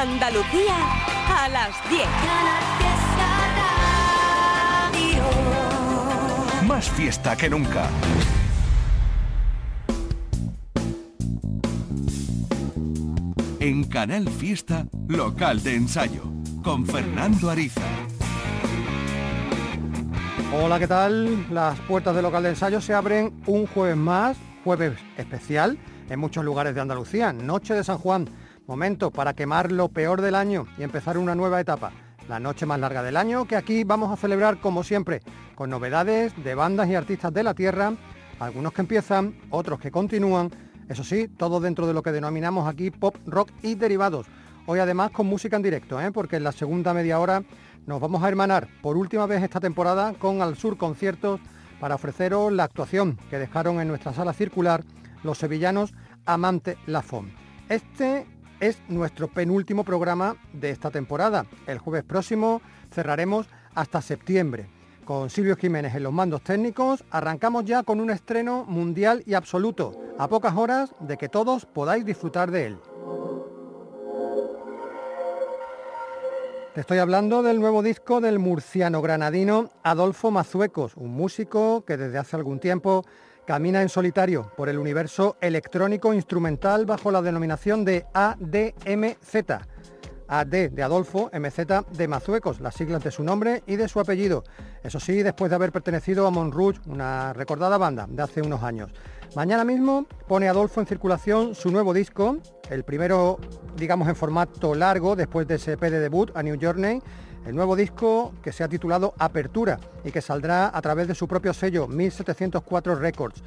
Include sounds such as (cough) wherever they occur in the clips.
Andalucía a las 10. Más fiesta que nunca. En Canal Fiesta, local de ensayo, con Fernando Ariza. Hola, ¿qué tal? Las puertas del local de ensayo se abren un jueves más, jueves especial, en muchos lugares de Andalucía, Noche de San Juan, momento para quemar lo peor del año y empezar una nueva etapa, la noche más larga del año, que aquí vamos a celebrar como siempre, con novedades de bandas y artistas de la tierra, algunos que empiezan, otros que continúan, eso sí, todo dentro de lo que denominamos aquí pop, rock y derivados. Hoy además con música en directo, ¿eh? porque en la segunda media hora nos vamos a hermanar por última vez esta temporada con Al Sur Conciertos para ofreceros la actuación que dejaron en nuestra sala circular los sevillanos Amante Lafon. Este es nuestro penúltimo programa de esta temporada. El jueves próximo cerraremos hasta septiembre. Con Silvio Jiménez en los mandos técnicos, arrancamos ya con un estreno mundial y absoluto, a pocas horas de que todos podáis disfrutar de él. Te estoy hablando del nuevo disco del murciano granadino Adolfo Mazuecos, un músico que desde hace algún tiempo camina en solitario por el universo electrónico instrumental bajo la denominación de ADMZ. AD de Adolfo, MZ de Mazuecos, las siglas de su nombre y de su apellido. Eso sí, después de haber pertenecido a Monrouge, una recordada banda de hace unos años. Mañana mismo pone Adolfo en circulación su nuevo disco, el primero, digamos, en formato largo, después de ese EP de debut, a New Journey, el nuevo disco que se ha titulado Apertura y que saldrá a través de su propio sello, 1704 Records.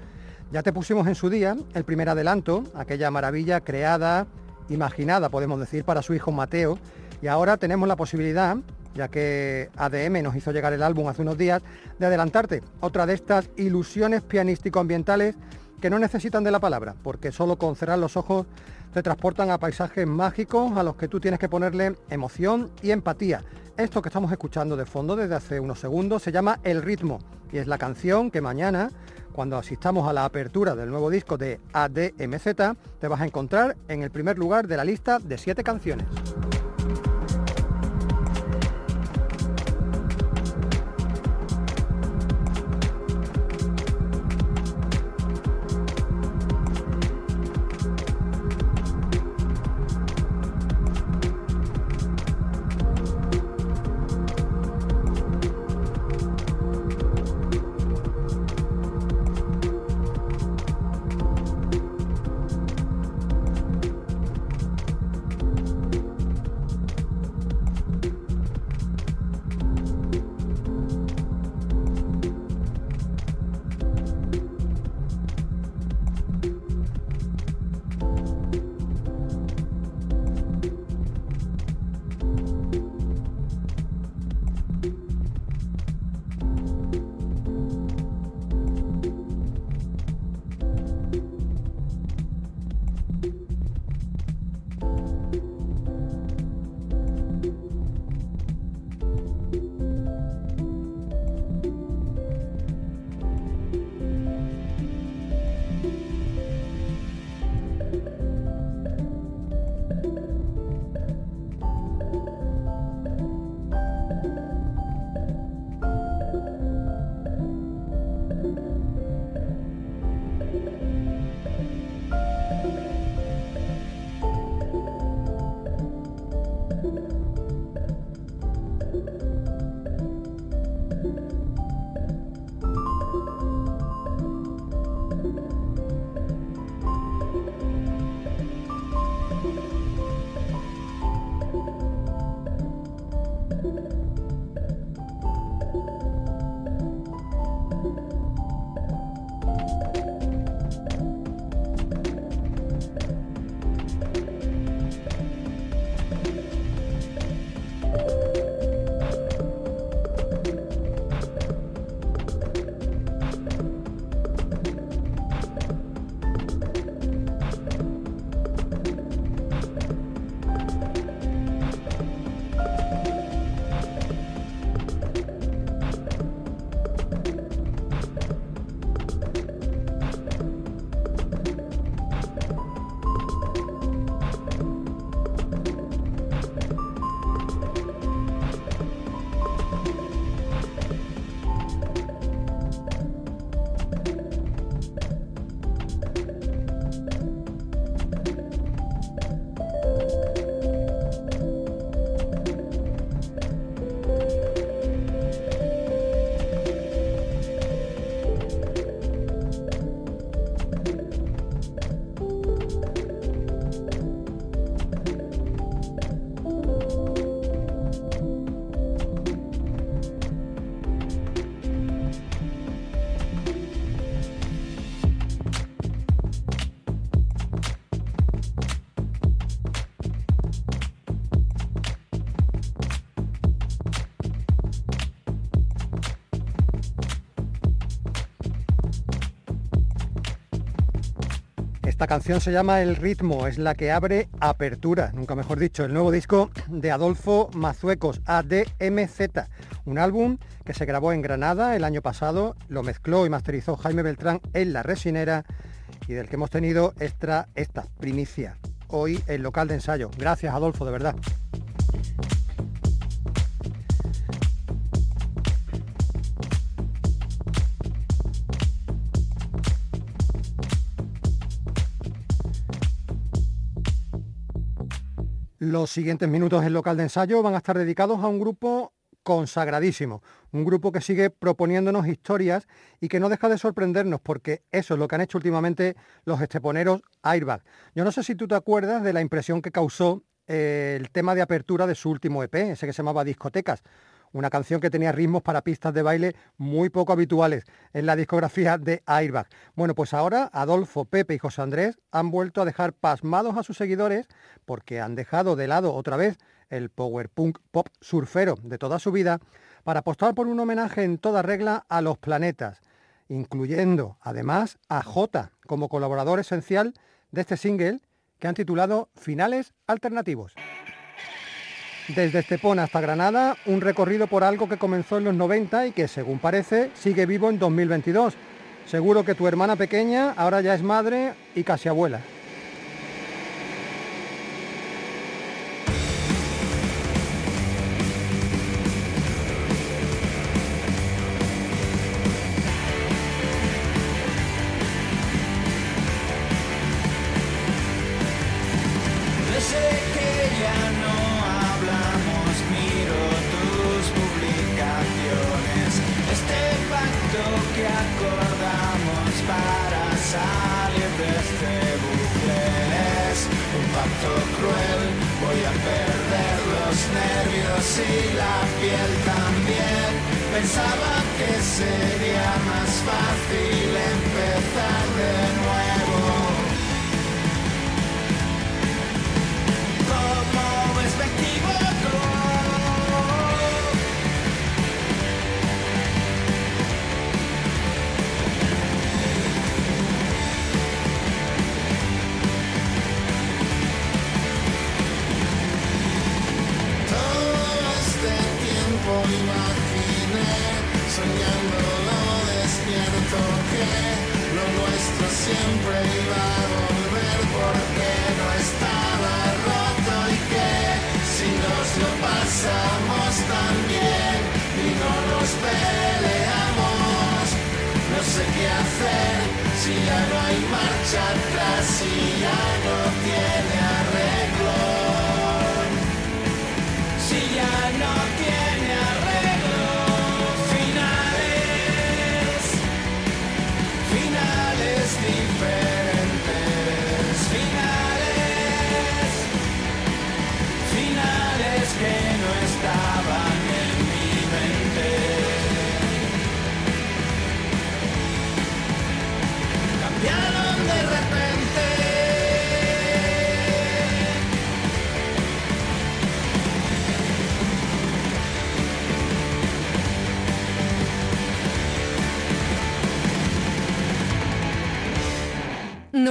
Ya te pusimos en su día el primer adelanto, aquella maravilla creada, imaginada, podemos decir, para su hijo Mateo, y ahora tenemos la posibilidad ya que ADM nos hizo llegar el álbum hace unos días, de adelantarte otra de estas ilusiones pianístico-ambientales que no necesitan de la palabra, porque solo con cerrar los ojos te transportan a paisajes mágicos a los que tú tienes que ponerle emoción y empatía. Esto que estamos escuchando de fondo desde hace unos segundos se llama El ritmo y es la canción que mañana, cuando asistamos a la apertura del nuevo disco de ADMZ, te vas a encontrar en el primer lugar de la lista de siete canciones. La canción se llama El ritmo, es la que abre Apertura, nunca mejor dicho, el nuevo disco de Adolfo Mazuecos, ADMZ, un álbum que se grabó en Granada el año pasado, lo mezcló y masterizó Jaime Beltrán en La Resinera y del que hemos tenido extra esta primicia, hoy el local de ensayo. Gracias Adolfo, de verdad. Los siguientes minutos en local de ensayo van a estar dedicados a un grupo consagradísimo, un grupo que sigue proponiéndonos historias y que no deja de sorprendernos porque eso es lo que han hecho últimamente los esteponeros Airbag. Yo no sé si tú te acuerdas de la impresión que causó eh, el tema de apertura de su último EP, ese que se llamaba Discotecas una canción que tenía ritmos para pistas de baile muy poco habituales en la discografía de Airbag. Bueno, pues ahora Adolfo, Pepe y José Andrés han vuelto a dejar pasmados a sus seguidores porque han dejado de lado otra vez el power punk pop surfero de toda su vida para apostar por un homenaje en toda regla a los planetas, incluyendo además a J como colaborador esencial de este single que han titulado Finales Alternativos. Desde Estepona hasta Granada, un recorrido por algo que comenzó en los 90 y que, según parece, sigue vivo en 2022. Seguro que tu hermana pequeña ahora ya es madre y casi abuela.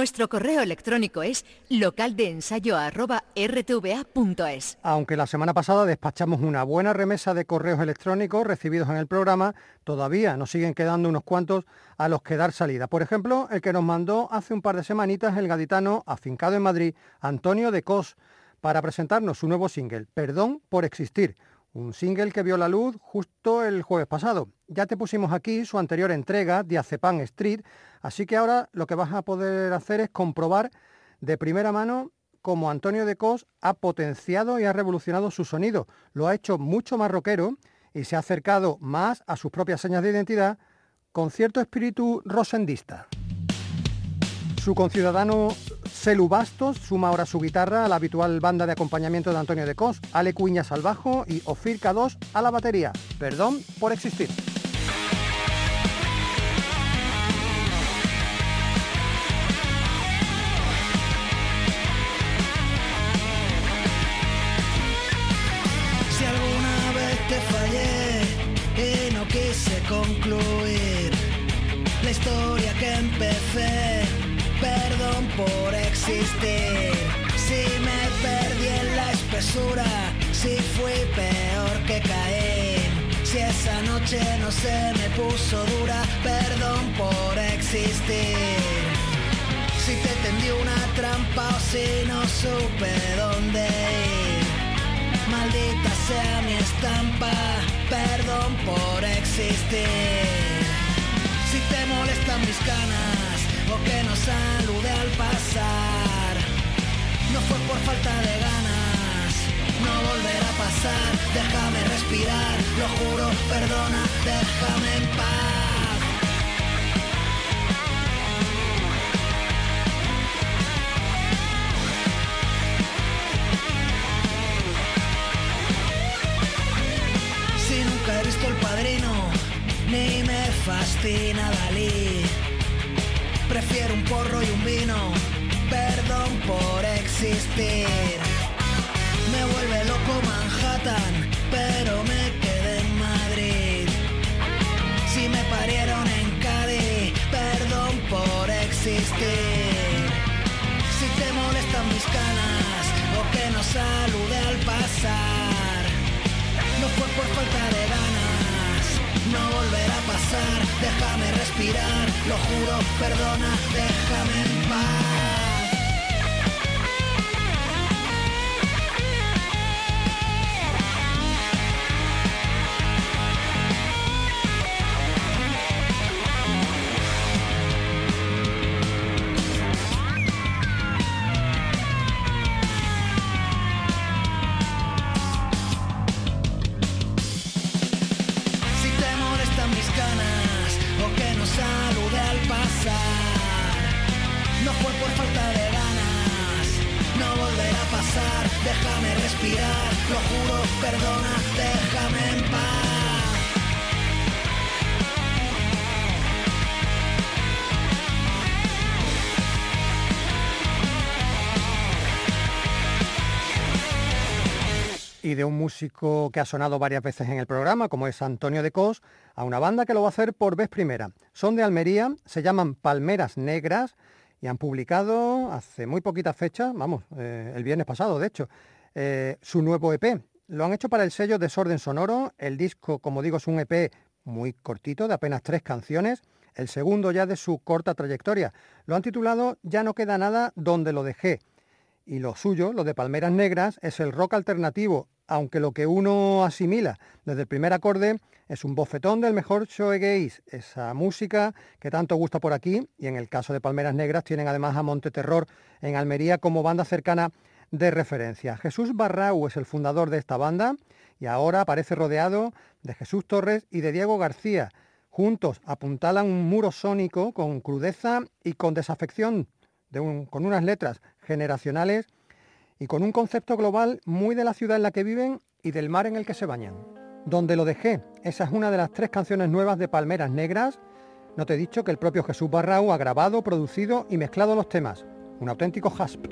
Nuestro correo electrónico es localdeensayo.rtva.es. Aunque la semana pasada despachamos una buena remesa de correos electrónicos recibidos en el programa, todavía nos siguen quedando unos cuantos a los que dar salida. Por ejemplo, el que nos mandó hace un par de semanitas el gaditano afincado en Madrid, Antonio de Cos, para presentarnos su nuevo single, Perdón por existir un single que vio la luz justo el jueves pasado. Ya te pusimos aquí su anterior entrega, Diazepam Street, así que ahora lo que vas a poder hacer es comprobar de primera mano cómo Antonio de Cos ha potenciado y ha revolucionado su sonido. Lo ha hecho mucho más rockero y se ha acercado más a sus propias señas de identidad con cierto espíritu rosendista. Su conciudadano Celu Bastos suma ahora su guitarra a la habitual banda de acompañamiento de Antonio de Cos, Ale Cuñas al bajo y Ofir K2 a la batería. Perdón por existir. Concluir la historia Si me perdí en la espesura, si fui peor que caer. Si esa noche no se me puso dura, perdón por existir. Si te tendí una trampa o si no supe dónde ir. Maldita sea mi estampa, perdón por existir. Si te molestan mis ganas que no salude al pasar, no fue por falta de ganas, no volverá a pasar. Déjame respirar, lo juro, perdona, déjame en paz. Si nunca he visto el padrino, ni me fascina Dalí. Prefiero un porro y un vino, perdón por existir. Me vuelve loco Manhattan, pero me quedé en Madrid. Si me parieron en Cádiz, perdón por existir. Si te molestan mis canas o que no salude al pasar, no fue por falta de ganas, no volverá a pasar. Déjame respirar, lo juro, perdona, déjame en paz. Y de un músico que ha sonado varias veces en el programa, como es Antonio de Cos, a una banda que lo va a hacer por vez primera. Son de Almería, se llaman Palmeras Negras y han publicado hace muy poquitas fechas, vamos, eh, el viernes pasado de hecho, eh, su nuevo EP. Lo han hecho para el sello Desorden Sonoro, el disco, como digo, es un EP muy cortito, de apenas tres canciones, el segundo ya de su corta trayectoria. Lo han titulado Ya no queda nada donde lo dejé. Y lo suyo, lo de Palmeras Negras, es el rock alternativo, aunque lo que uno asimila desde el primer acorde es un bofetón del mejor shoegaze, esa música que tanto gusta por aquí, y en el caso de Palmeras Negras tienen además a Monte Terror en Almería como banda cercana de referencia. Jesús Barrau es el fundador de esta banda y ahora aparece rodeado de Jesús Torres y de Diego García. Juntos apuntalan un muro sónico con crudeza y con desafección, con unas letras generacionales y con un concepto global muy de la ciudad en la que viven y del mar en el que se bañan. Donde lo dejé, esa es una de las tres canciones nuevas de Palmeras Negras. No te he dicho que el propio Jesús Barrau ha grabado, producido y mezclado los temas. Un auténtico hasp.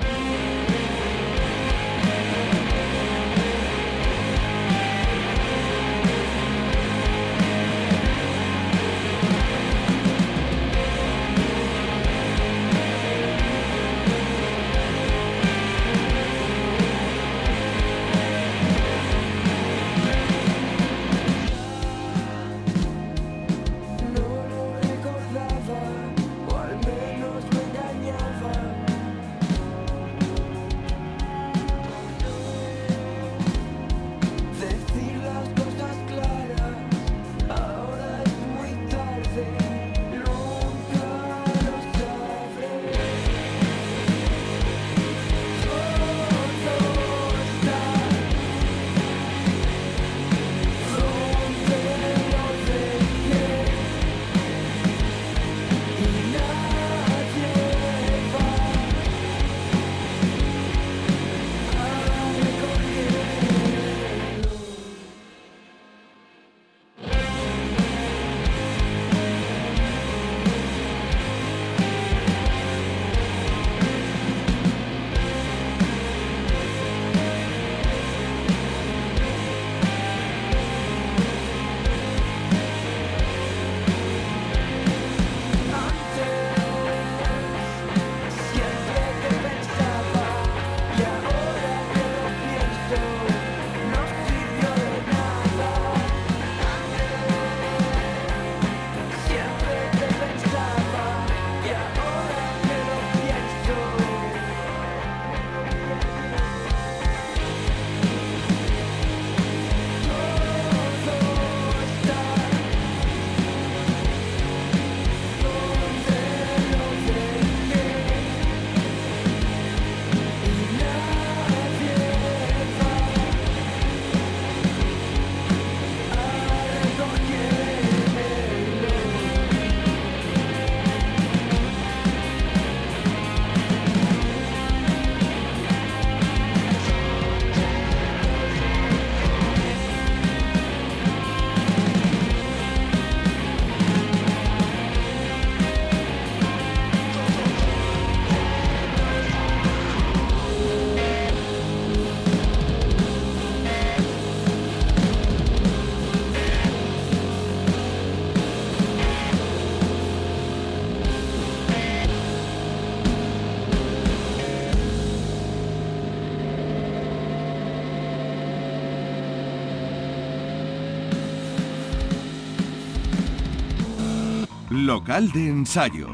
Local de ensayo.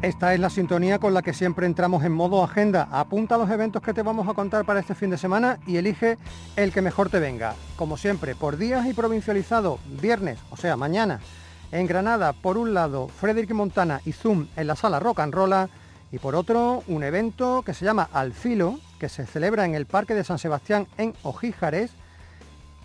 Esta es la sintonía con la que siempre entramos en modo agenda. Apunta los eventos que te vamos a contar para este fin de semana y elige el que mejor te venga. Como siempre, por días y provincializado, viernes, o sea, mañana. En Granada, por un lado, Frederick Montana y Zoom en la sala Rock and Rolla y por otro, un evento que se llama Alfilo, que se celebra en el Parque de San Sebastián en Ojíjares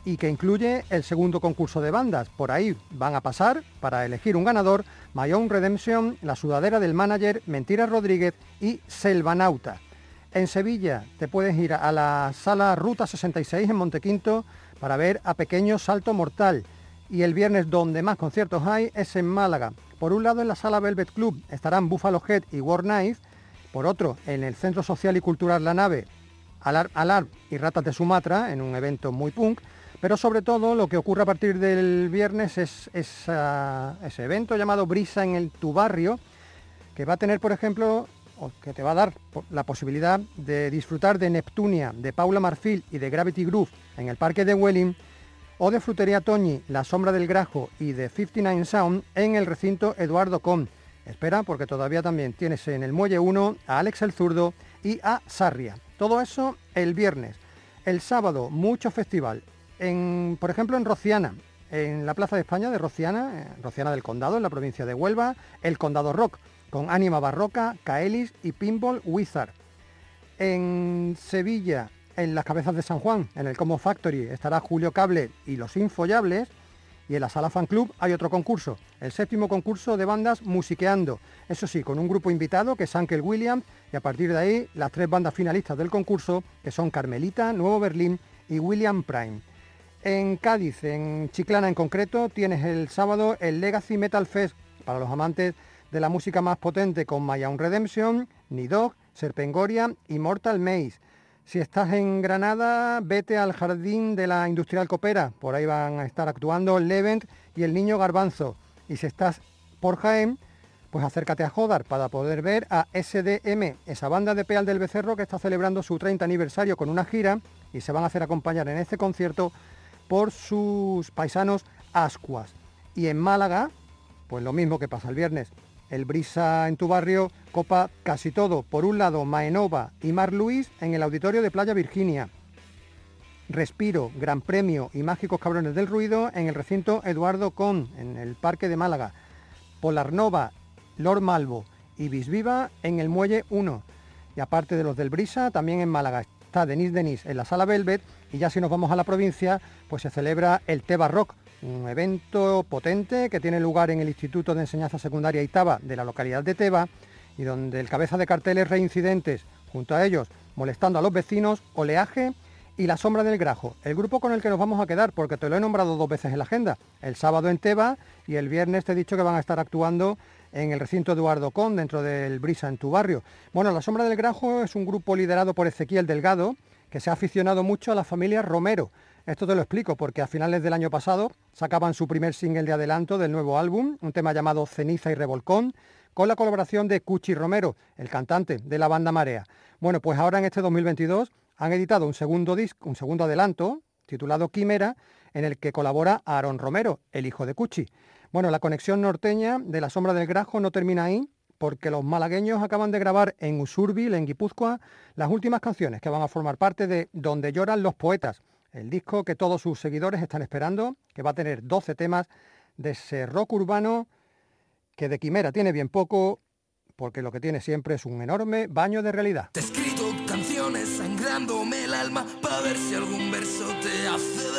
y que incluye el segundo concurso de bandas. Por ahí van a pasar, para elegir un ganador, My Redemption, La Sudadera del Manager, Mentira Rodríguez y Selvanauta. En Sevilla te puedes ir a la sala Ruta 66 en Montequinto para ver a Pequeño Salto Mortal. Y el viernes donde más conciertos hay es en Málaga. Por un lado en la sala Velvet Club estarán Buffalo Head y War Knife. Por otro, en el Centro Social y Cultural La Nave, Alar, Alar y Ratas de Sumatra, en un evento muy punk. Pero sobre todo lo que ocurre a partir del viernes es ese evento llamado Brisa en el, tu barrio, que va a tener, por ejemplo, o que te va a dar la posibilidad de disfrutar de Neptunia, de Paula Marfil y de Gravity Groove en el Parque de Welling, o de Frutería Toñi, La Sombra del Grajo y de 59 Sound en el recinto Eduardo Con. Espera, porque todavía también tienes en el Muelle 1 a Alex el Zurdo y a Sarria. Todo eso el viernes. El sábado, mucho festival por ejemplo, en Rociana, en la Plaza de España de Rociana, Rociana del Condado, en la provincia de Huelva, el Condado Rock, con Ánima Barroca, Caelis y Pinball Wizard. En Sevilla, en las cabezas de San Juan, en el Como Factory, estará Julio Cable y los Infollables. Y en la Sala Fan Club hay otro concurso, el séptimo concurso de bandas Musiqueando. Eso sí, con un grupo invitado que es Ankel Williams y a partir de ahí las tres bandas finalistas del concurso que son Carmelita, Nuevo Berlín y William Prime. En Cádiz, en Chiclana en concreto, tienes el sábado el Legacy Metal Fest para los amantes de la música más potente con My Own Redemption, Nidog, Serpengoria y Mortal Maze. Si estás en Granada, vete al Jardín de la Industrial Copera, por ahí van a estar actuando Levent y el Niño Garbanzo. Y si estás por Jaén, pues acércate a Jodar para poder ver a SDM, esa banda de Peal del Becerro que está celebrando su 30 aniversario con una gira y se van a hacer acompañar en este concierto por sus paisanos ascuas. Y en Málaga, pues lo mismo que pasa el viernes. El Brisa en tu barrio copa casi todo. Por un lado, Maenova y Mar Luis en el auditorio de Playa Virginia. Respiro, Gran Premio y Mágicos Cabrones del Ruido en el recinto Eduardo Con, en el Parque de Málaga. Polarnova, Lord Malvo y Bisviva en el Muelle 1. Y aparte de los del Brisa, también en Málaga está Denis Denis en la Sala Velvet y ya si nos vamos a la provincia, pues se celebra el Teba Rock, un evento potente que tiene lugar en el Instituto de Enseñanza Secundaria Itaba de la localidad de Teba y donde el cabeza de carteles reincidentes, junto a ellos molestando a los vecinos, oleaje y la sombra del grajo, el grupo con el que nos vamos a quedar, porque te lo he nombrado dos veces en la agenda, el sábado en Teba y el viernes te he dicho que van a estar actuando en el recinto Eduardo Con, dentro del Brisa en tu barrio. Bueno, La Sombra del Grajo es un grupo liderado por Ezequiel Delgado, que se ha aficionado mucho a la familia Romero. Esto te lo explico porque a finales del año pasado sacaban su primer single de adelanto del nuevo álbum, un tema llamado Ceniza y Revolcón, con la colaboración de Cuchi Romero, el cantante de la banda Marea. Bueno, pues ahora en este 2022 han editado un segundo disco, un segundo adelanto, titulado Quimera, en el que colabora Aaron Romero, el hijo de Cuchi. Bueno, la conexión norteña de la sombra del Grajo no termina ahí, porque los malagueños acaban de grabar en Usurbil, en Guipúzcoa, las últimas canciones que van a formar parte de Donde lloran los poetas, el disco que todos sus seguidores están esperando, que va a tener 12 temas de ese rock urbano que de quimera tiene bien poco, porque lo que tiene siempre es un enorme baño de realidad. Te he escrito canciones sangrándome el alma para ver si algún verso te hace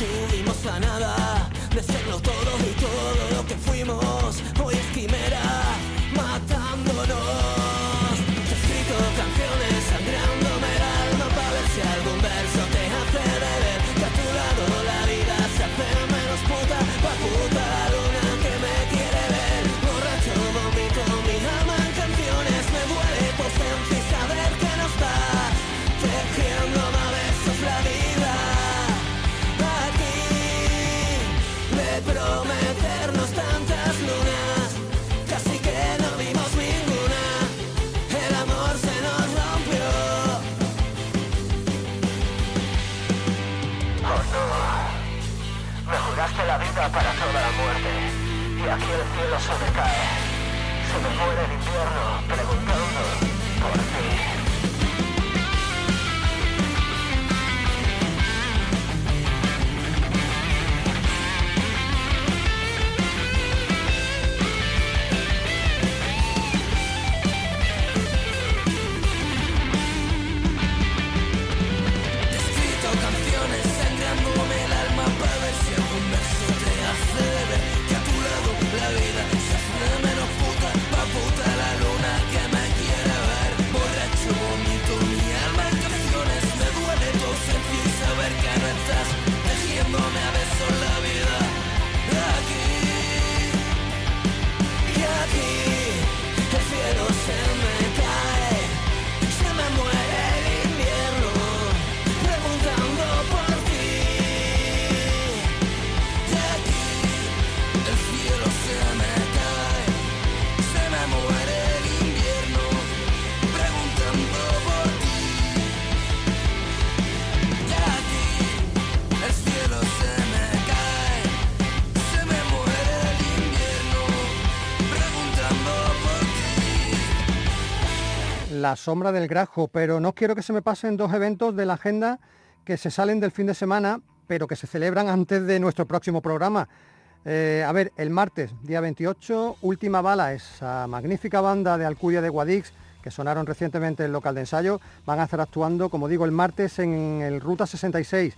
estuvimos a nada de serlo todo y Sombra del grajo, pero no quiero que se me pasen dos eventos de la agenda que se salen del fin de semana, pero que se celebran antes de nuestro próximo programa. Eh, a ver, el martes, día 28, Última Bala, esa magnífica banda de Alcudia de Guadix, que sonaron recientemente en el local de ensayo, van a estar actuando, como digo, el martes en el Ruta 66,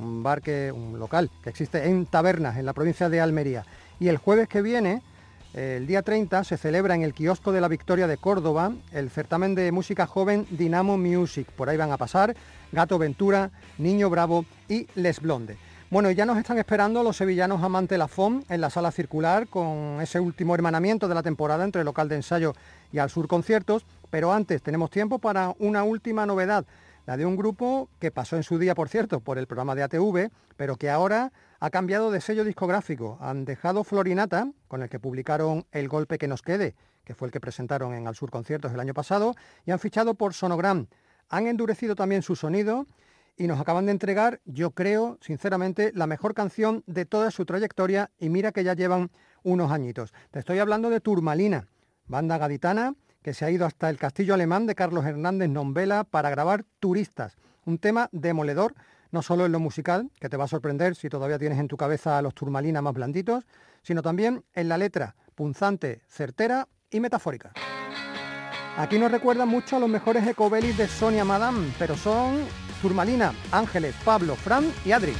un bar que, un local que existe en Tabernas, en la provincia de Almería. Y el jueves que viene, el día 30 se celebra en el kiosco de la Victoria de Córdoba el certamen de música joven Dinamo Music. Por ahí van a pasar Gato Ventura, Niño Bravo y Les Blonde. Bueno, ya nos están esperando los sevillanos Amante Lafón en la sala circular con ese último hermanamiento de la temporada entre el local de ensayo y al sur conciertos, pero antes tenemos tiempo para una última novedad, la de un grupo que pasó en su día, por cierto, por el programa de ATV, pero que ahora ha cambiado de sello discográfico. Han dejado Florinata, con el que publicaron El Golpe que nos quede, que fue el que presentaron en Al Sur Conciertos el año pasado, y han fichado por Sonogram. Han endurecido también su sonido y nos acaban de entregar, yo creo, sinceramente, la mejor canción de toda su trayectoria y mira que ya llevan unos añitos. Te estoy hablando de Turmalina, banda gaditana que se ha ido hasta el castillo alemán de Carlos Hernández Nombela para grabar Turistas, un tema demoledor no solo en lo musical, que te va a sorprender si todavía tienes en tu cabeza los turmalinas más blanditos, sino también en la letra, punzante, certera y metafórica. Aquí nos recuerda mucho a los mejores ecobelis de Sonia Madame, pero son Turmalina, Ángeles, Pablo, Fran y Adri.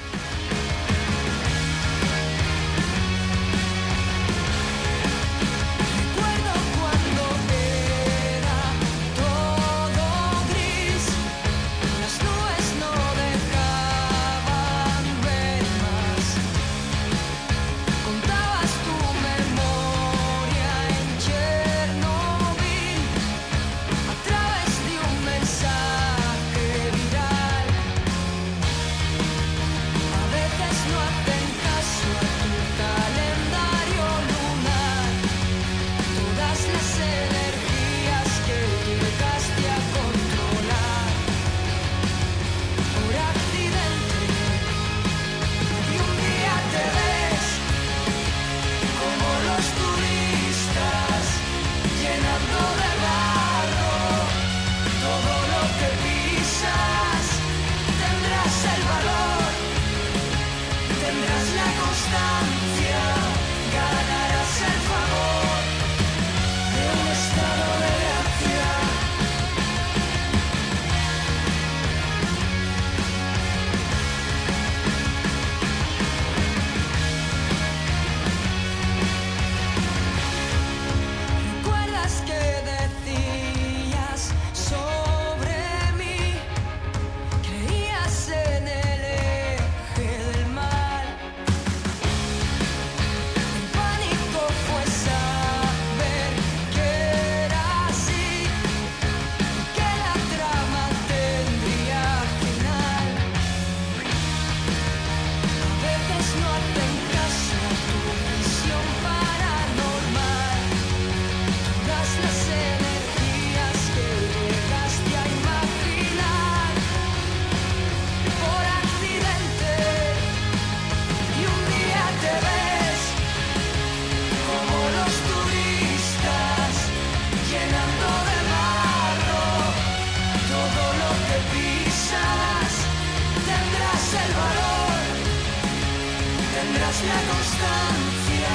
La constancia,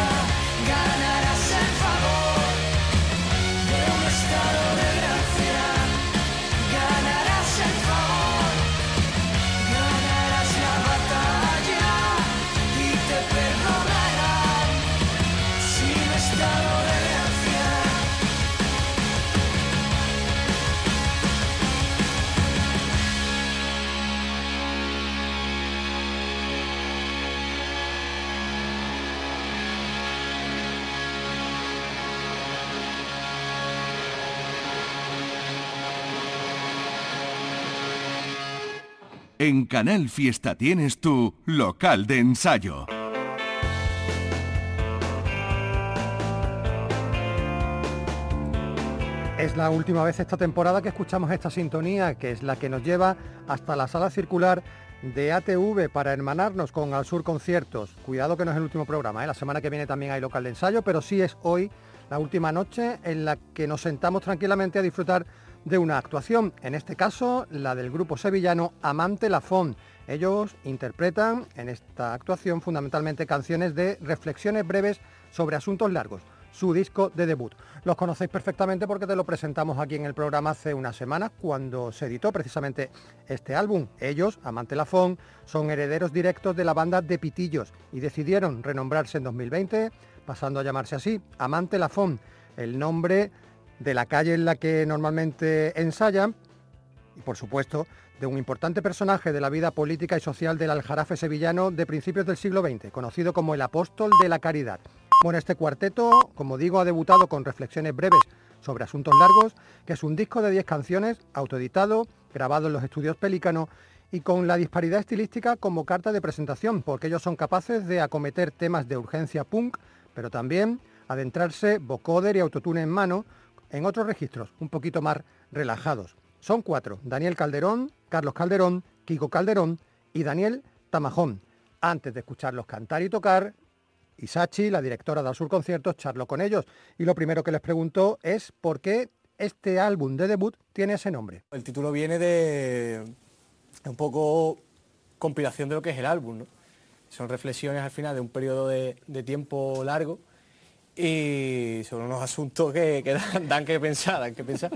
ganarás el favor En Canal Fiesta tienes tu local de ensayo. Es la última vez esta temporada que escuchamos esta sintonía, que es la que nos lleva hasta la sala circular de ATV para hermanarnos con Al Sur Conciertos. Cuidado que no es el último programa, ¿eh? la semana que viene también hay local de ensayo, pero sí es hoy la última noche en la que nos sentamos tranquilamente a disfrutar de una actuación, en este caso la del grupo sevillano Amante Lafón. Ellos interpretan en esta actuación fundamentalmente canciones de reflexiones breves sobre asuntos largos, su disco de debut. Los conocéis perfectamente porque te lo presentamos aquí en el programa hace unas semanas cuando se editó precisamente este álbum. Ellos, Amante Lafón, son herederos directos de la banda de Pitillos y decidieron renombrarse en 2020 pasando a llamarse así, Amante Lafón, el nombre de la calle en la que normalmente ensayan y por supuesto de un importante personaje de la vida política y social del Aljarafe sevillano de principios del siglo XX, conocido como el apóstol de la caridad. Bueno, este cuarteto, como digo, ha debutado con reflexiones breves sobre asuntos largos, que es un disco de 10 canciones, autoeditado, grabado en los estudios Pelícano y con la disparidad estilística como carta de presentación, porque ellos son capaces de acometer temas de urgencia punk, pero también adentrarse vocoder y autotune en mano en otros registros un poquito más relajados. Son cuatro, Daniel Calderón, Carlos Calderón, Kiko Calderón y Daniel Tamajón. Antes de escucharlos cantar y tocar, Isachi, la directora de Sur Conciertos, charló con ellos y lo primero que les preguntó es por qué este álbum de debut tiene ese nombre. El título viene de un poco compilación de lo que es el álbum. Son reflexiones al final de un periodo de tiempo largo y sobre unos asuntos que, que dan, dan que pensar, dan que pensar.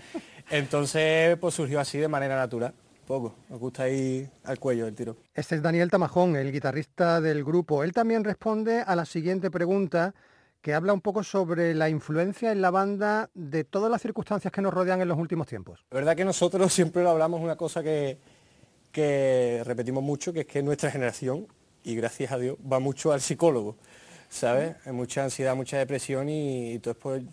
Entonces, pues surgió así de manera natural, poco. Nos gusta ir al cuello del tiro. Este es Daniel Tamajón, el guitarrista del grupo. Él también responde a la siguiente pregunta que habla un poco sobre la influencia en la banda de todas las circunstancias que nos rodean en los últimos tiempos. La verdad que nosotros (laughs) siempre lo hablamos, una cosa que, que repetimos mucho, que es que nuestra generación, y gracias a Dios, va mucho al psicólogo, ¿sabes? Hay mucha ansiedad, mucha depresión y, todo es por, un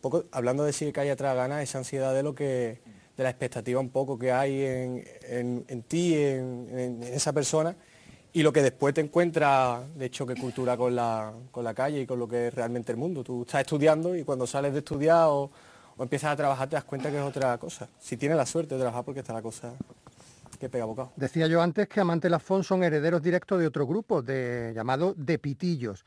poco, hablando de si cae atrás ganas, esa ansiedad de lo que, de la expectativa un poco que hay en, en- en ti, en, esa persona, y lo que después te encuentras de choque cultura con la, con la calle y con lo que es realmente el mundo. Tú estás estudiando y cuando sales de estudiar o, o empiezas a trabajar te das cuenta que es otra cosa. Si tienes la suerte de trabajar porque está la cosa que pega bocado. Decía yo antes que Amante Lafón son herederos directos de otro grupo de, llamado De Pitillos.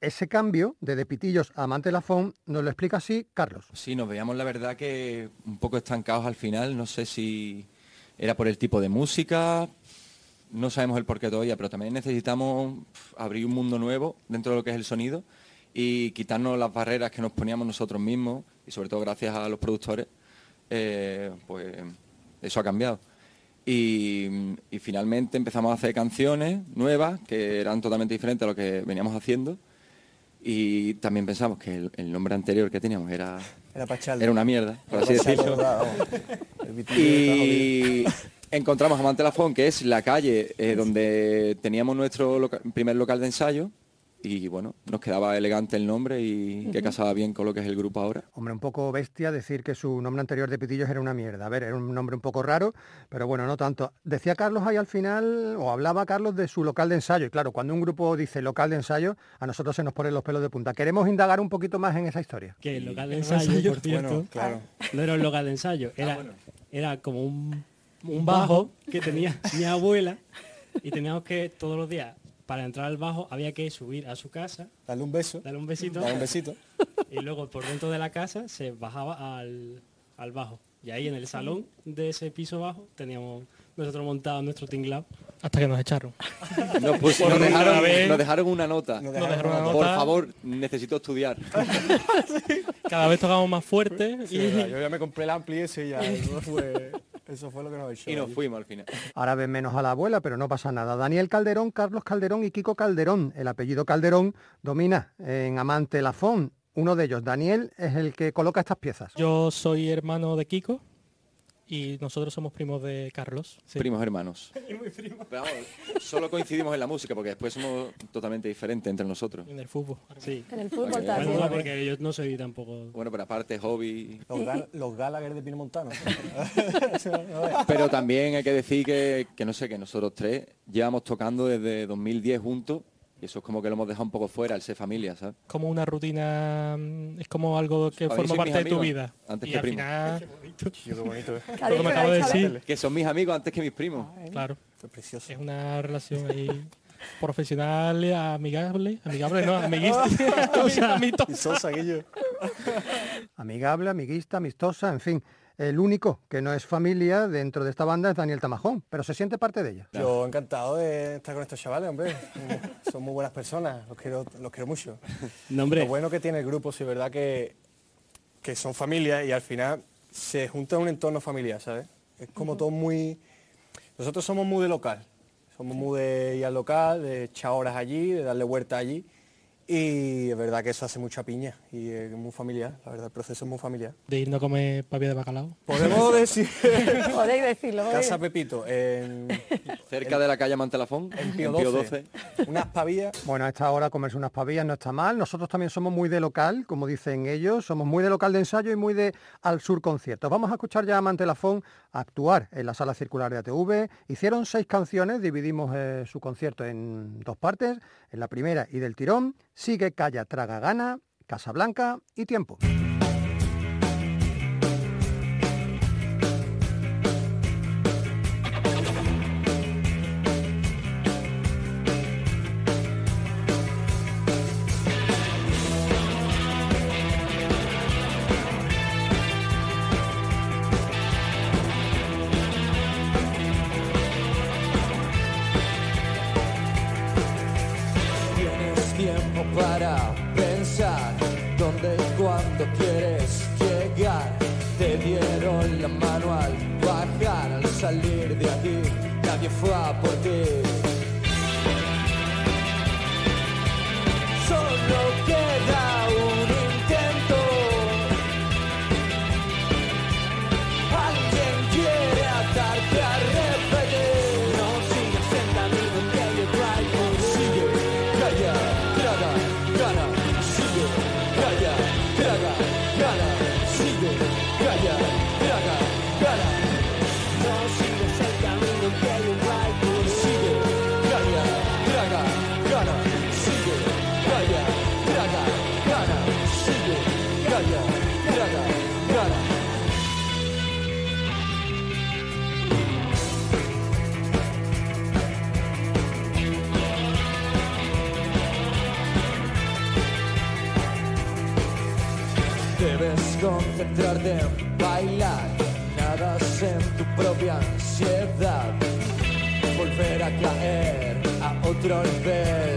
Ese cambio de De Pitillos a Amante Lafón nos lo explica así Carlos. Sí, nos veíamos la verdad que un poco estancados al final, no sé si era por el tipo de música, no sabemos el porqué todavía, pero también necesitamos abrir un mundo nuevo dentro de lo que es el sonido y quitarnos las barreras que nos poníamos nosotros mismos y sobre todo gracias a los productores, eh, pues eso ha cambiado. Y finalmente empezamos a hacer canciones nuevas que eran totalmente diferentes a lo que veníamos haciendo y también pensamos que el, el nombre anterior que teníamos era, Era una mierda, por así decirlo. Y encontramos Amante Lafón, que es la calle eh, donde teníamos nuestro loca- primer local de ensayo y bueno, nos quedaba elegante el nombre y que casaba bien con lo que es el grupo ahora. Hombre, un poco bestia decir que su nombre anterior de Pitillos era una mierda. A ver, era un nombre un poco raro, pero bueno, no tanto. Decía Carlos ahí al final, o hablaba Carlos de su local de ensayo. Y claro, cuando un grupo dice local de ensayo, a nosotros se nos ponen los pelos de punta. Queremos indagar un poquito más en esa historia. Que el local de ensayo, por cierto, Bueno, claro. no era un local de ensayo, era, era como un, un bajo que tenía mi abuela y teníamos que todos los días, para entrar al bajo, había que subir a su casa, Dale un beso. darle un besito Dale un besito. (laughs) y luego por dentro de la casa se bajaba al, al bajo. Y ahí en el salón de ese piso bajo teníamos nosotros montado nuestro tinglado hasta que nos echaron. (laughs) Nos, Por nos dejaron, nos dejaron una nota. Nos dejaron una Por nota. favor, necesito estudiar. (laughs) Cada vez tocamos más fuerte Sí, y yo ya me compré el ampli ese y ya. Fue, eso fue lo que nos echó. Y nos allí. fuimos al final. Ahora ven menos a la abuela, pero no pasa nada. Daniel Calderón, Carlos Calderón y Kiko Calderón. El apellido Calderón domina en Amante Lafón. Uno de ellos, Daniel, es el que coloca estas piezas. yo soy hermano de Kiko y nosotros somos primos de Carlos. sí. Primos hermanos. (laughs) Pero vamos, solo coincidimos en la música porque después somos totalmente diferentes entre nosotros. En el fútbol. Sí. En el fútbol también. Bueno, porque yo no soy tampoco... Bueno, pero aparte hobby. Los, Gal- los Gallagher de Pino Montano. (laughs) Pero también hay que decir que, que no sé, que nosotros tres llevamos tocando desde 2010 juntos y eso es como que lo hemos dejado un poco fuera, el ser familia, ¿sabes? Como una rutina, mm, es como algo que forma mis parte de tu amigos vida. antes y que al primos. final, Qué bonito, ¿eh? lo que me acabo de decir, Que son mis amigos antes que mis primos. claro, Fue precioso. es una relación ahí (laughs) profesional, amigable, amigable, no, amiguista, (laughs) (laughs) o sea, amistosa. Y Sosa, aquello. Amigable, amiguista, amistosa, en fin. El único que no es familia dentro de esta banda es Daniel Tamajón, pero se siente parte de ella. Yo encantado de estar con estos chavales, hombre. Son muy buenas personas, los quiero, los quiero mucho. (laughs) No, hombre, Lo bueno que tiene el grupo, sí, verdad que, que son familias y al final se junta en un entorno familiar, ¿sabes? Es como todo muy... Nosotros somos muy de local, somos muy de ir al local, de echar horas allí, de darle vuelta allí. Y es verdad que eso hace mucha piña y es muy familiar, la verdad, el proceso es muy familiar. De irnos a comer papilla de bacalao. Podemos (laughs) decir... (laughs) Podéis decirlo. Casa Pepito, en, Cerca de la calle Mantelafón, en Pío en Pío 12, unas pavillas Bueno, a esta hora comerse unas pavillas no está mal. Nosotros también somos muy de local, como dicen ellos, somos muy de local de ensayo y muy de al sur conciertos. Vamos a escuchar ya a Mantelafón actuar en la sala circular de ATV. Hicieron seis canciones, dividimos eh, su concierto en dos partes. En la primera y del tirón sigue Calla, Traga, Gana, Casablanca y Tiempo. Tiempo para pensar dónde y cuándo quieres llegar. Te dieron la mano al bajar, al salir de aquí, nadie fue a por ti. Solo queda bailar, nadas en tu propia ansiedad, volver a caer a otro nivel.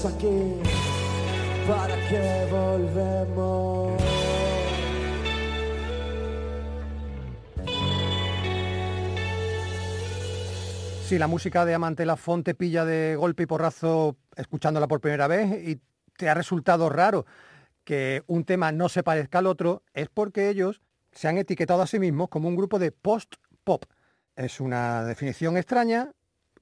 Estás aquí. ¿Para qué volvemos? Si la música de Amante Lafont te pilla de golpe y porrazo escuchándola por primera vez y te ha resultado raro que un tema no se parezca al otro, es porque ellos se han etiquetado a sí mismos como un grupo de post-pop. Es una definición extraña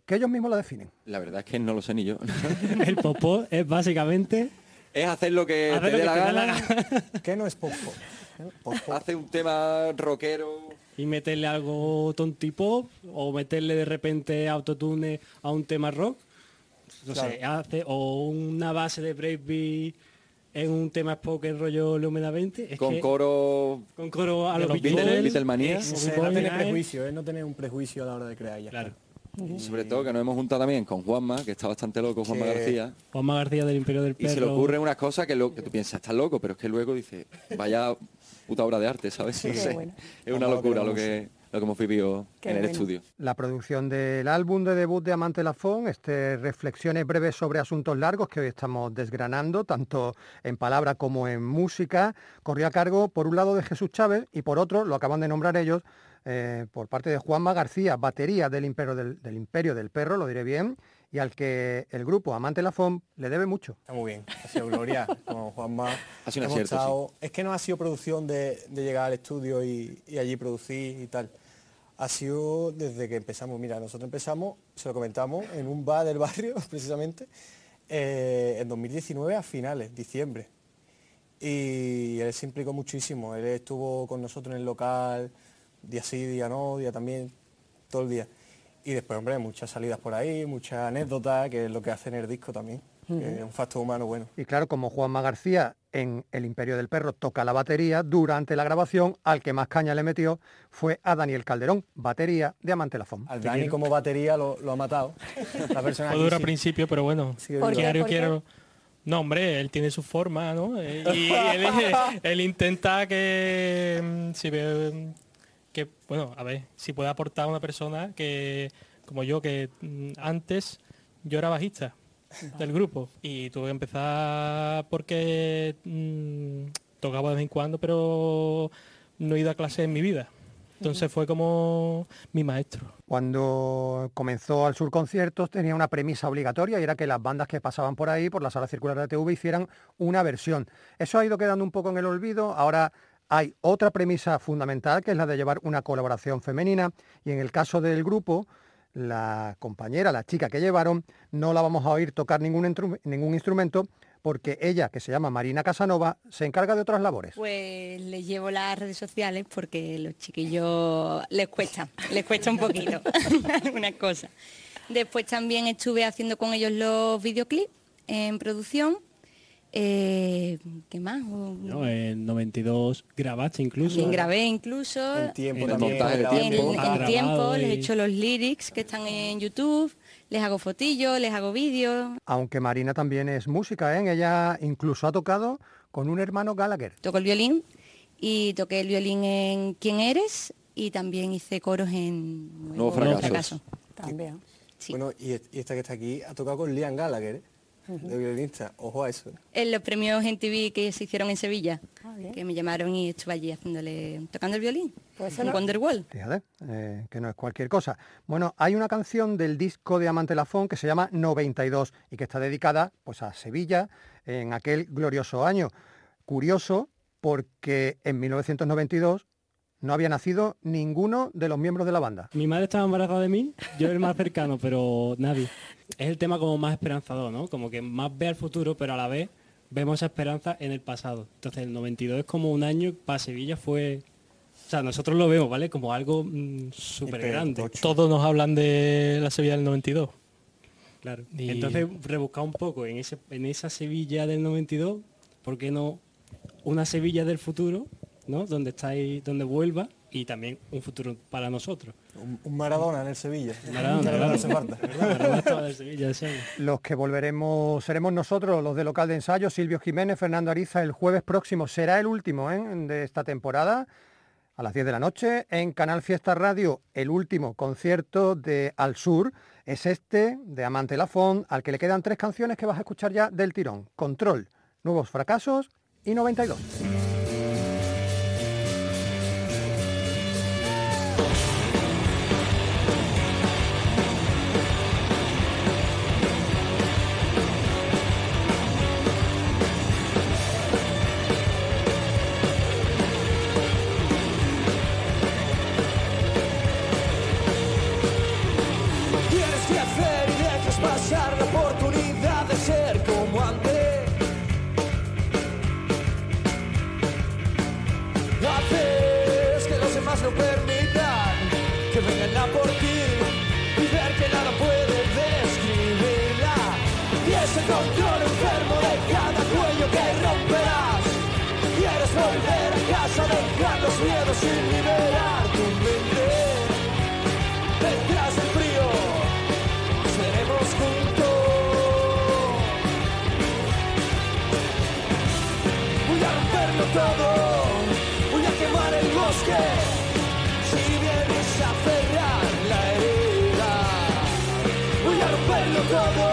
que ellos mismos la definen. La verdad es que no lo sé ni yo. (laughs) El popó es básicamente... Es hacer lo que Hacer te lo dé que la gana. (laughs) ¿Qué no es pop pop? Pop-pop. Hace un tema rockero. Y meterle algo tontipop o meterle de repente autotune a un tema rock. No sé, hace, o una base de breakbeat en un tema spoken rollo Lumena 20. Es Con que- coro con coro a los los Beatles. Beatles, Bobby no tener prejuicio, ¿eh? no tener un prejuicio a la hora de crear ya. Claro. Sobre todo que nos hemos juntado también con Juanma, que está bastante loco, Juanma García. Juanma García del Imperio del Y Perro. se le ocurren unas cosas que, lo, que tú piensas, estás loco, pero es que luego dice, vaya puta obra de arte, ¿sabes? Sí, No qué sé. bueno. Es una Vamos a locura lo que, lo que hemos vivido Qué en el bueno. estudio. La producción del álbum de debut de Amante Lafón, este reflexiones breves sobre asuntos largos que hoy estamos desgranando, tanto en palabra como en música, corrió a cargo por un lado de Jesús Chávez y por otro, lo acaban de nombrar ellos, eh, por parte de Juanma García, batería del Imperio del, del Imperio del Perro, lo diré bien, y al que el grupo Amante Lafón le debe mucho. Está muy bien, ha sido Gloria, (laughs) con Juanma. Ha sido un hemos acierto, estado- Es que no ha sido producción de, de llegar al estudio y, y allí producir y tal. Ha sido desde que empezamos. Mira, nosotros empezamos, se lo comentamos, en un bar del barrio, (laughs) precisamente, eh, en 2019 a finales, diciembre. Y él se implicó muchísimo. Él estuvo con nosotros en el local, día sí, día no, día también, todo el día. Y después, hombre, muchas salidas por ahí, muchas anécdotas, que es lo que hace en el disco también. que es un factor humano bueno. Y claro, como Juanma García en El Imperio del Perro toca la batería, durante la grabación al que más caña le metió fue a Daniel Calderón, batería de Amante Lafón. Al Dani como batería lo, lo ha matado. (laughs) La persona Fue aquí duro al sí. principio, pero bueno. Sí, ¿Por qué? quiero, ¿Por qué? quiero. No, hombre, él tiene su forma, ¿no? Eh, Y él, (laughs) él intenta que mm, si ve que, bueno, a ver, si puede aportar a una persona que, como yo, que mm, antes yo era bajista del grupo y tuve que empezar porque mm, tocaba de vez en cuando, pero no he ido a clase en mi vida. Entonces fue como mi maestro. Cuando comenzó al Sur Conciertos tenía una premisa obligatoria y era que las bandas que pasaban por ahí, por la sala circular de la TV, hicieran una versión. Eso ha ido quedando un poco en el olvido. Ahora hay otra premisa fundamental que es la de llevar una colaboración femenina y en el caso del grupo, la compañera, la chica que llevaron, no la vamos a oír tocar ningún, instrumento porque ella, que se llama Marina Casanova, se encarga de otras labores. Pues les llevo las redes sociales porque los chiquillos les cuesta, les cuesta un poquito (laughs) algunas cosas. Después también estuve haciendo con ellos los videoclips en producción. Eh, ¿Qué más? No, en 92 grabaste incluso. También grabé incluso. En tiempo En también. montaje. En, tiempo. en les he hecho los lyrics que están en YouTube, les hago fotillos, les hago vídeos, Aunque Marina también es música, ¿eh? ella incluso ha tocado con un hermano Gallagher. toco el violín y toqué el violín en ¿Quién eres? y también hice coros en Nuevos fracasos. También. Sí. Bueno, y, esta que está aquí ha tocado con Liam Gallagher, de violinista. Ojo a eso. En los premios en TV que se hicieron en Sevilla, Ah, que me llamaron y estuve allí haciéndole, tocando el violín, Pues no- Wonderwall. Fíjate, eh, que no es cualquier cosa. Bueno, hay una canción del disco de Amante Lafón que se llama 92 y que está dedicada pues, a Sevilla en aquel glorioso año. Curioso porque en 1992 no había nacido ninguno de los miembros de la banda. Mi madre estaba embarazada de mí, yo el más cercano, (laughs) pero nadie. Es el tema como más esperanzador, ¿no? Como que más ve al futuro, pero a la vez vemos esa esperanza en el pasado. Entonces el 92 es como un año para Sevilla fue... O sea, nosotros lo vemos, ¿vale? Como algo mm, súper grande. Todos nos hablan de la Sevilla del 92. Claro. Y- Entonces, rebuscar un poco en, ese, en esa Sevilla del 92, ¿por qué no una Sevilla del futuro, donde estáis, donde vuelva y también un futuro para nosotros. Un, Maradona en el Sevilla. Maradona, no hace (laughs) los que volveremos seremos nosotros, los de local de ensayo, Silvio Jiménez, Fernando Ariza, el jueves próximo. Será el último ¿eh? de esta temporada. A las 10 de la noche en Canal Fiesta Radio, el último concierto de Al Sur es este de Amante Lafont, al que le quedan tres canciones que vas a escuchar ya del tirón. Control, Nuevos Fracasos y 92. Voy a quemar el bosque si vienes a cerrar la herida. Voy a romperlo todo.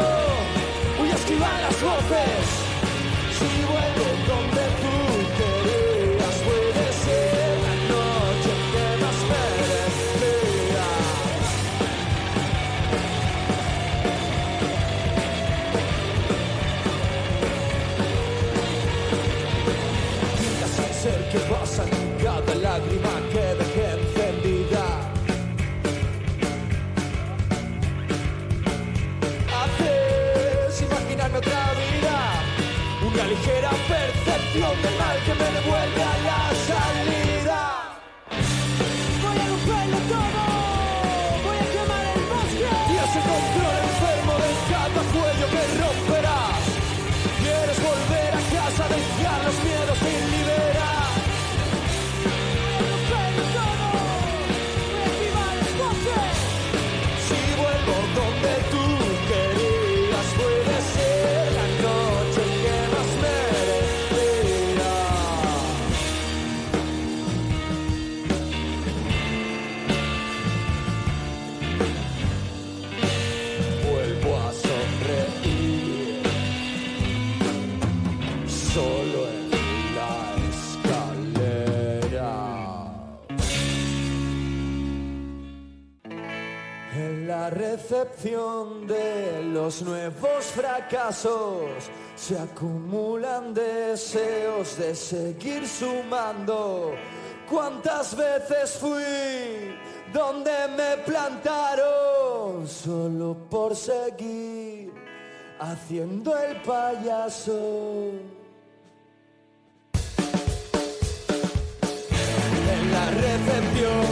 no de los nuevos fracasos se acumulan deseos de seguir sumando. ¿Cuántas veces fui donde me plantaron solo por seguir haciendo el payaso? En la recepción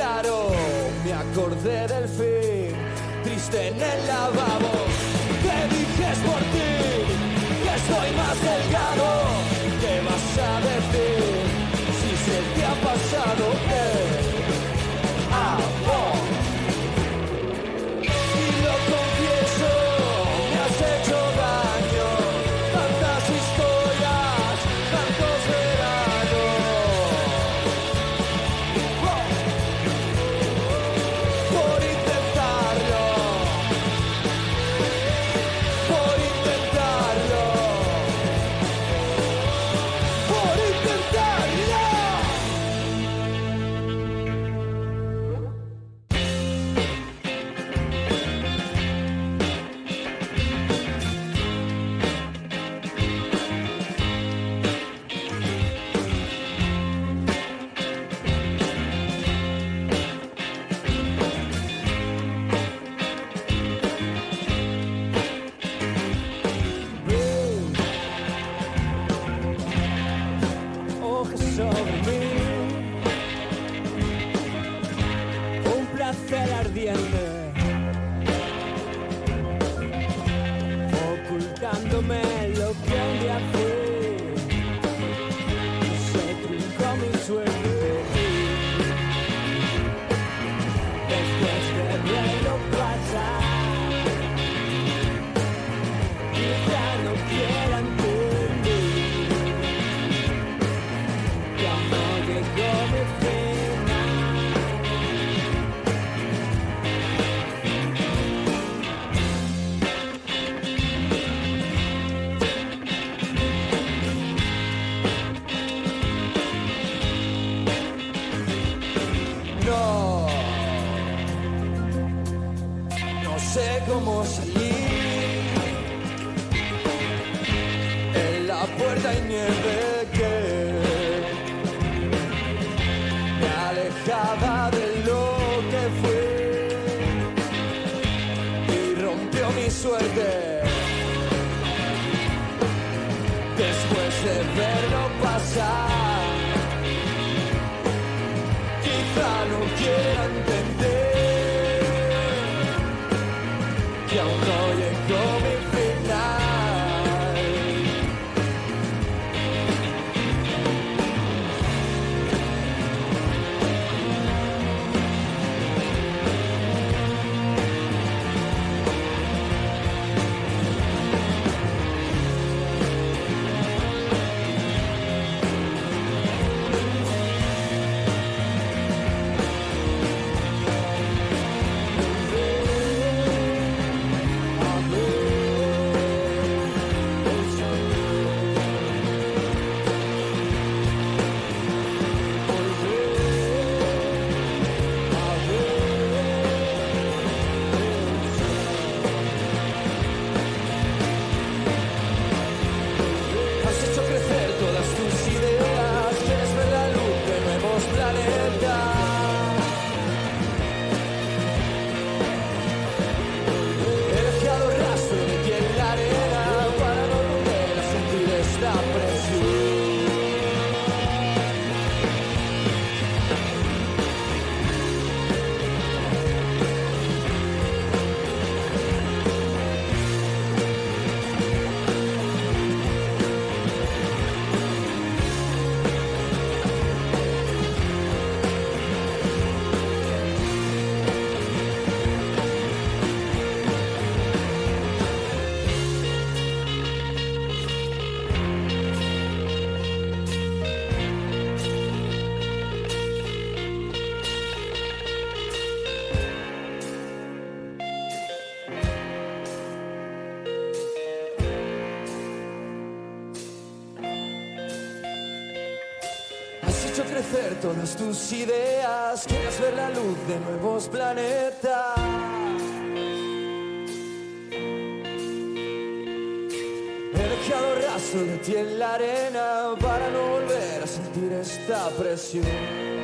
claro, me acordé del fin, triste en el lavabo. todas tus ideas, quieres ver la luz de nuevos planetas. He dejado rastro de ti en la arena para no volver a sentir esta presión.